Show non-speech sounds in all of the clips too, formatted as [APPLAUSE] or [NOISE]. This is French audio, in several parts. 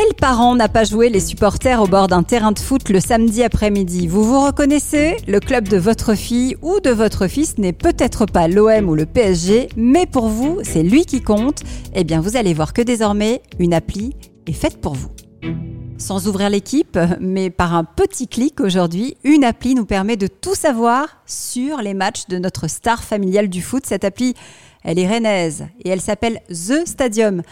Quel parent n'a pas joué les supporters au bord d'un terrain de foot le samedi après-midi? Vous vous reconnaissez? Le club de votre fille ou de votre fils n'est peut-être pas l'OM ou le PSG, mais pour vous, c'est lui qui compte. Eh bien, vous allez voir que désormais, une appli est faite pour vous. Sans ouvrir l'équipe, mais par un petit clic aujourd'hui, une appli nous permet de tout savoir sur les matchs de notre star familiale du foot. Cette appli, elle est rennaise et elle s'appelle The Stadium.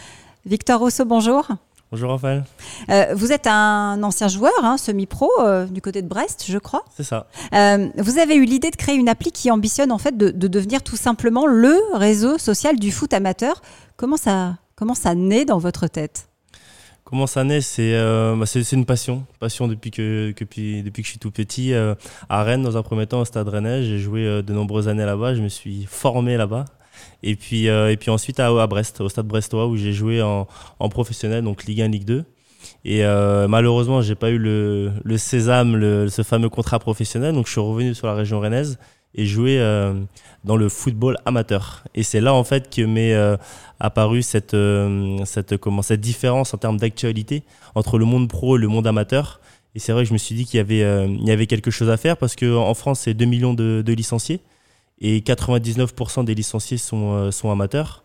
Victor Rousseau, bonjour. Bonjour Raphaël. Euh, vous êtes un ancien joueur, hein, semi-pro, euh, du côté de Brest, je crois. C'est ça. Euh, vous avez eu l'idée de créer une appli qui ambitionne en fait de, devenir tout simplement le réseau social du foot amateur. Comment ça, comment ça naît dans votre tête? Comment ça naît? Bah, C'est une passion, passion depuis que, depuis, depuis que je suis tout petit. à Rennes, dans un premier temps, au Stade Rennais, j'ai joué de nombreuses années là-bas. Je me suis formé là-bas. Et puis, euh, et puis ensuite à, Brest, au stade brestois, où j'ai joué en, professionnel, donc Ligue 1, Ligue 2. Et euh, malheureusement, j'ai pas eu le, le sésame, ce fameux contrat professionnel. Donc je suis revenu sur la région rennaise et joué euh, dans le football amateur. Et c'est là en fait que m'est euh, apparue cette, euh, cette, comment, cette différence en termes d'actualité entre le monde pro et le monde amateur. Et c'est vrai que je me suis dit qu'il y avait, y avait quelque chose à faire parce qu'en France, c'est 2 millions de licenciés et 99% des licenciés sont, euh, sont amateurs,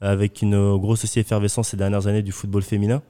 avec une grosse aussi effervescence ces dernières années du football féminin.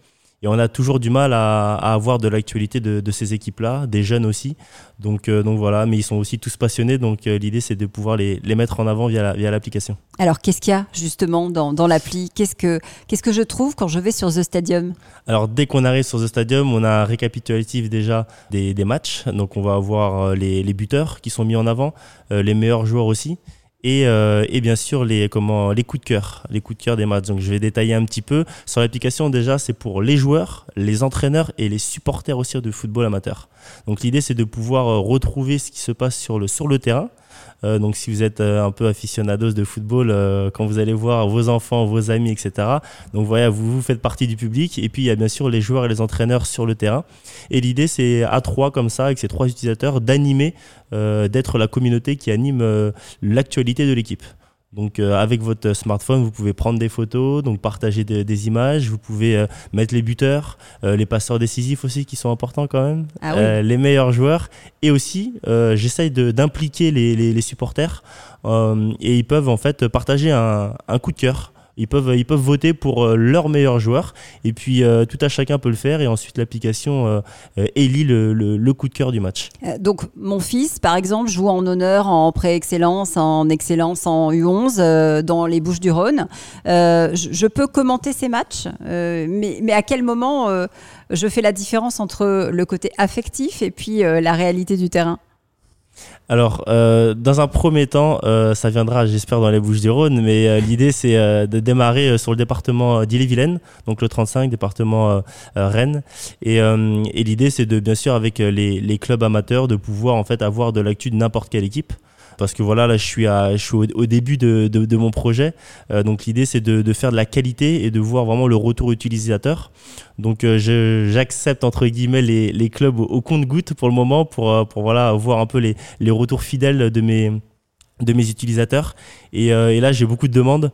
Et on a toujours du mal à, avoir de l'actualité de, ces équipes-là, des jeunes aussi. Donc, euh, donc voilà, mais ils sont aussi tous passionnés. Donc euh, l'idée, c'est de pouvoir les, mettre en avant via, via l'application. Alors qu'est-ce qu'il y a justement dans, dans l'appli? Qu'est-ce que, qu'est-ce que je trouve quand je vais sur The Stadium? Alors dès qu'on arrive sur The Stadium, on a un récapitulatif déjà des, des matchs. Donc on va avoir euh, les, les, buteurs qui sont mis en avant, les meilleurs joueurs aussi et, euh, et, bien sûr les, comment, les coups de cœur, les coups de cœur des matchs. Donc je vais détailler un petit peu. Sur l'application déjà, c'est pour les joueurs, les entraîneurs et les supporters aussi de football amateur. Donc l'idée c'est de pouvoir euh, retrouver ce qui se passe sur le, sur le terrain euh, donc si vous êtes euh, un peu aficionados de football, euh, quand vous allez voir vos enfants, vos amis, etc. Donc voilà, vous, vous faites partie du public. Et puis il y a bien sûr les joueurs et les entraîneurs sur le terrain. Et l'idée c'est à trois comme ça, avec ces trois utilisateurs, d'animer, d'être la communauté qui anime l'actualité de l'équipe. Donc euh, avec votre smartphone, vous pouvez prendre des photos, donc partager des images, vous pouvez euh, mettre les buteurs, euh, les passeurs décisifs aussi qui sont importants quand même, ah les meilleurs joueurs, et aussi j'essaye d'impliquer les, les, les, supporters et ils peuvent en fait partager un, un coup de cœur ils peuvent, ils peuvent voter pour euh, leur meilleur joueur. Et puis, euh, tout à chacun peut le faire. Et ensuite, l'application euh, élit le, le, coup de cœur du match. donc, mon fils, par exemple, joue en honneur, en pré-excellence, en excellence en U11 dans les Bouches-du-Rhône. Je, je, peux commenter ces matchs, mais, mais, à quel moment je fais la différence entre le côté affectif et puis la réalité du terrain? Alors, euh, dans un premier temps, euh, ça viendra, j'espère, dans les Bouches du Rhône, mais euh, l'idée, c'est de démarrer sur le département d'Ille-et-Vilaine, donc le 35, département Rennes. Et, l'idée, c'est de, bien sûr, avec les, les, clubs amateurs, de pouvoir en fait avoir de l'actu de n'importe quelle équipe parce que voilà là je suis au, début de, mon projet. Donc l'idée c'est de, faire de la qualité et de voir vraiment le retour utilisateur. Donc euh, j'accepte entre guillemets les, clubs au, compte-goutte pour le moment pour, euh, voir un peu les, retours fidèles de mes, utilisateurs. Et, euh, là j'ai beaucoup de demandes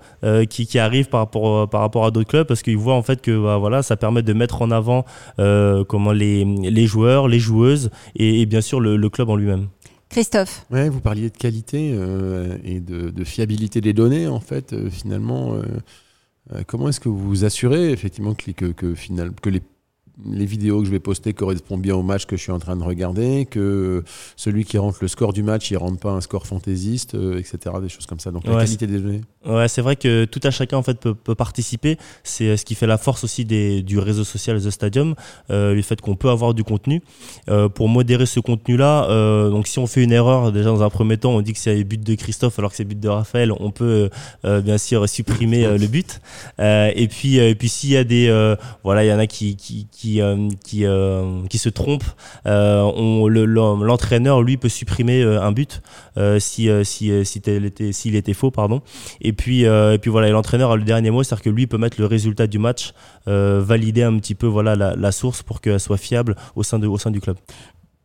qui, arrivent par rapport à d'autres clubs parce qu'ils voient en fait que bah, voilà ça permet de mettre en avant comment les, joueurs les joueuses et, bien sûr le club en lui-même Christophe. Ouais, vous parliez de qualité et de, de, fiabilité des données en fait finalement euh, comment est-ce que vous vous assurez effectivement que, que, que, final, que les les vidéos que je vais poster correspondent bien au match que je suis en train de regarder, que celui qui rentre le score du match, il rentre pas un score fantaisiste, euh, etc. Des choses comme ça. Donc la qualité des données. Ouais, c'est vrai que tout à chacun en fait peut, participer. C'est euh, ce qui fait la force aussi des, du réseau social The Stadium, euh, le fait qu'on peut avoir du contenu. pour modérer ce contenu-là, donc si on fait une erreur, déjà dans un premier temps, on dit que c'est le but de Christophe alors que c'est le but de Raphaël, on peut bien sûr supprimer le but. et puis, et puis s'il y a des, voilà, il y en a qui, qui qui, euh, qui, euh, qui se trompe, euh, l'entraîneur, lui, peut supprimer un but si, si, si s'il était faux. Pardon. Puis, et puis voilà, l'entraîneur a le dernier mot, c'est-à-dire que lui peut mettre le résultat du match, valider un petit peu voilà, la, source pour qu'elle soit fiable au sein du club.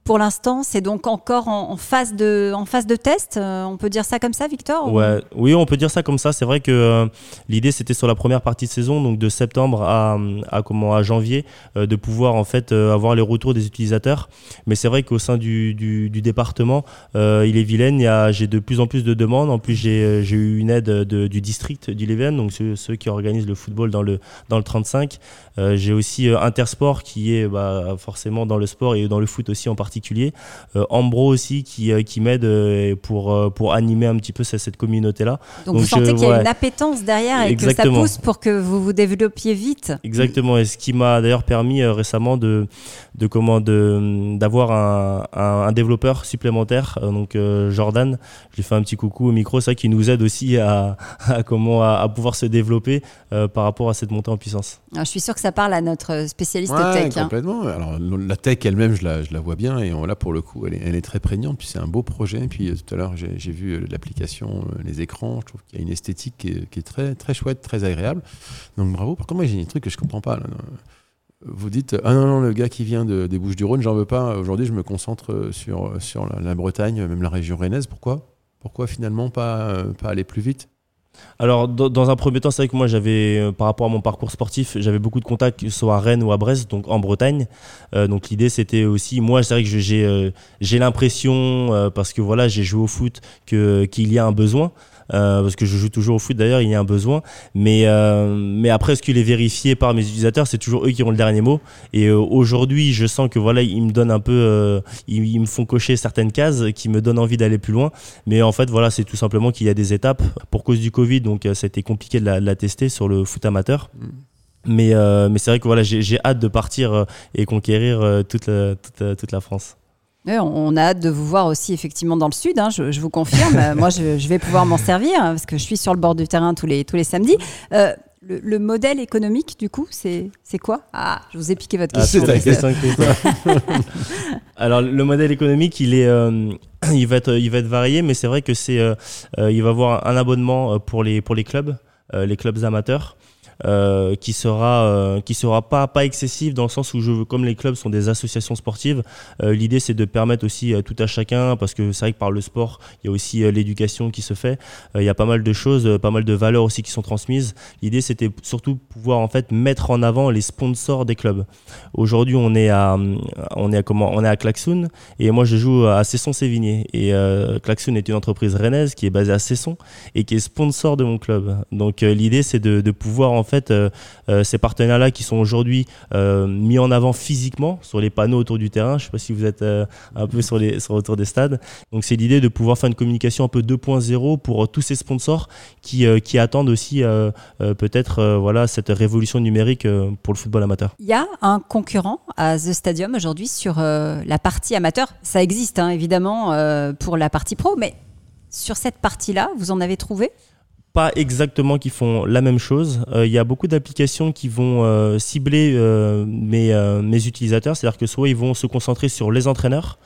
Pour l'instant, c'est donc encore en, phase de, phase de test. Euh, on peut dire ça comme ça, Victor Oui, on peut dire ça comme ça. C'est vrai que euh, l'idée, c'était sur la première partie de saison, donc de septembre à, comment, à janvier, euh, de pouvoir en fait avoir les retours des utilisateurs. Mais c'est vrai qu'au sein du, département, il est vilaine. J'ai de plus en plus de demandes. En plus, j'ai eu une aide de, du district du Leven, donc ceux, qui organisent le football dans le, dans le 35. j'ai aussi Intersport qui est bah, forcément dans le sport et dans le foot aussi en particulier particulier. Euh, Ambro aussi qui, euh, qui m'aide euh, pour, pour animer un petit peu cette, communauté-là. Donc, vous sentez qu'il y a une appétence derrière et que ça pousse pour que vous vous développiez vite. Exactement. Et ce qui m'a d'ailleurs permis récemment de, de comment d'avoir un, un, développeur supplémentaire, donc Jordan. Je lui fais un petit coucou au micro, ça qui nous aide aussi à, [LAUGHS] comment à, pouvoir se développer par rapport à cette montée en puissance. je suis sûr que ça parle à notre spécialiste tech. Hein. Complètement. Alors la tech elle-même, je la, je la vois bien et là, pour le coup, elle est, très prégnante. Puis c'est un beau projet. Et puis euh, tout à l'heure, j'ai vu euh, l'application, euh, les écrans. Je trouve qu'il y a une esthétique qui est, très, très chouette, très agréable. Donc bravo. Par contre, moi, j'ai un truc que je comprends pas. Vous dites, ah non, non, le gars qui vient des Bouches-du-Rhône, j'en veux pas. Aujourd'hui, je me concentre sur, sur la, Bretagne, même la région rennaise. Pourquoi? Pourquoi finalement pas, pas aller plus vite? Alors, dans, un premier temps, c'est vrai que moi, j'avais, euh, par rapport à mon parcours sportif, j'avais beaucoup de contacts, soit à Rennes ou à Brest, donc en Bretagne. Euh, donc, l'idée, c'était aussi, moi, c'est vrai que j'ai, euh, j'ai l'impression, parce que voilà, j'ai joué au foot, qu'il y a un besoin. Euh, parce que je joue toujours au foot d'ailleurs, il y a un besoin. Mais, euh, mais après, ce qu'il est vérifié par mes utilisateurs, c'est toujours eux qui ont le dernier mot. Et euh, aujourd'hui, je sens que voilà, ils me donnent un peu, ils, me font cocher certaines cases qui me donnent envie d'aller plus loin. Mais en fait, voilà, c'est tout simplement qu'il y a des étapes. Pour cause du Covid, donc c'était compliqué de la, tester sur le foot amateur. Mm. Mais, mais c'est vrai que voilà, j'ai hâte de partir et conquérir toute, toute, toute la France on a hâte de vous voir aussi effectivement dans le sud, hein, je, vous confirme. [LAUGHS] Moi, je, vais pouvoir m'en servir hein, parce que je suis sur le bord du terrain tous les, tous les samedis. Euh, le, modèle économique, du coup, c'est quoi? Ah, je vous ai piqué votre ah, question. question [LAUGHS] Alors, le modèle économique, il, est, euh, il, va, être, il va être varié, mais c'est vrai que c'est, euh, il va avoir un abonnement pour les, pour les clubs, les clubs amateurs. Euh, qui sera euh, qui sera pas pas excessif dans le sens où je veux, comme les clubs sont des associations sportives, euh, l'idée c'est de permettre aussi tout à chacun parce que c'est vrai que par le sport il y a aussi l'éducation qui se fait, il y a pas mal de choses, pas mal de valeurs aussi qui sont transmises. L'idée c'était surtout pouvoir en fait mettre en avant les sponsors des clubs. Aujourd'hui on est à on est à comment on est à Klaxoon et moi je joue à Cesson-Sévigné et Klaxoon est une entreprise rennaise qui est basée à Cesson et qui est sponsor de mon club. Donc l'idée c'est de, de pouvoir en fait euh, euh, ces partenaires-là qui sont aujourd'hui euh, mis en avant physiquement sur les panneaux autour du terrain. Je ne sais pas si vous êtes un peu sur autour des stades. Donc c'est l'idée de pouvoir faire une communication un peu 2.0 pour tous ces sponsors qui, qui attendent aussi peut-être voilà cette révolution numérique pour le football amateur. Il y a un concurrent à The Stadium aujourd'hui sur la partie amateur. Ça existe hein, évidemment pour la partie pro, mais sur cette partie-là, vous en avez trouvé? Pas exactement qui font la même chose. Euh, il y a beaucoup d'applications qui vont euh, cibler euh, mes, mes, utilisateurs, c'est-à-dire que soit ils vont se concentrer sur les entraîneurs,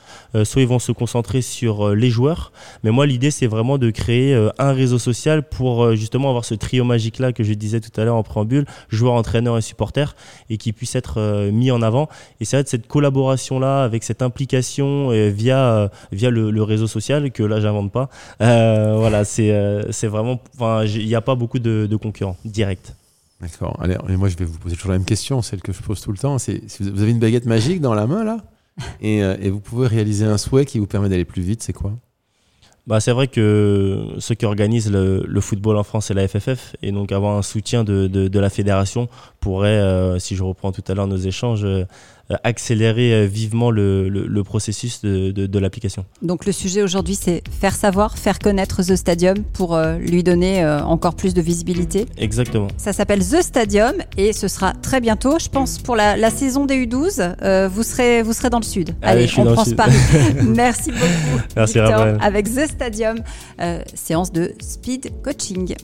soit ils vont se concentrer sur les joueurs. Mais moi, l'idée, c'est vraiment de créer un réseau social pour justement avoir ce trio magique-là que je disais tout à l'heure en préambule, joueurs, entraîneurs et supporters, et qui puisse être mis en avant. Et c'est vrai cette collaboration-là, avec cette implication via, via le, le, réseau social, que là, j'invente pas. voilà, c'est c'est il n'y a pas beaucoup de, concurrents directs. D'accord. Allez, moi, je vais vous poser toujours la même question, celle que je pose tout le temps. C'est si vous avez une baguette magique dans la main, là, [LAUGHS] euh, et, vous pouvez réaliser un souhait qui vous permet d'aller plus vite, c'est quoi? Bah, c'est vrai que ceux qui organisent le, football en France, c'est la FFF. Et donc avoir un soutien de, la fédération pourrait, euh, si je reprends tout à l'heure nos échanges, euh, accélérer euh, vivement le, processus de, l'application. Donc le sujet aujourd'hui, c'est faire savoir, faire connaître The Stadium pour euh, lui donner encore plus de visibilité. Exactement. Ça s'appelle The Stadium et ce sera très bientôt, je pense, pour la, saison des U12. vous, serez, vous serez dans le sud. Allez, on prend Paris. [LAUGHS] Merci beaucoup. Merci Victor, Avec The Stadium, séance de speed coaching.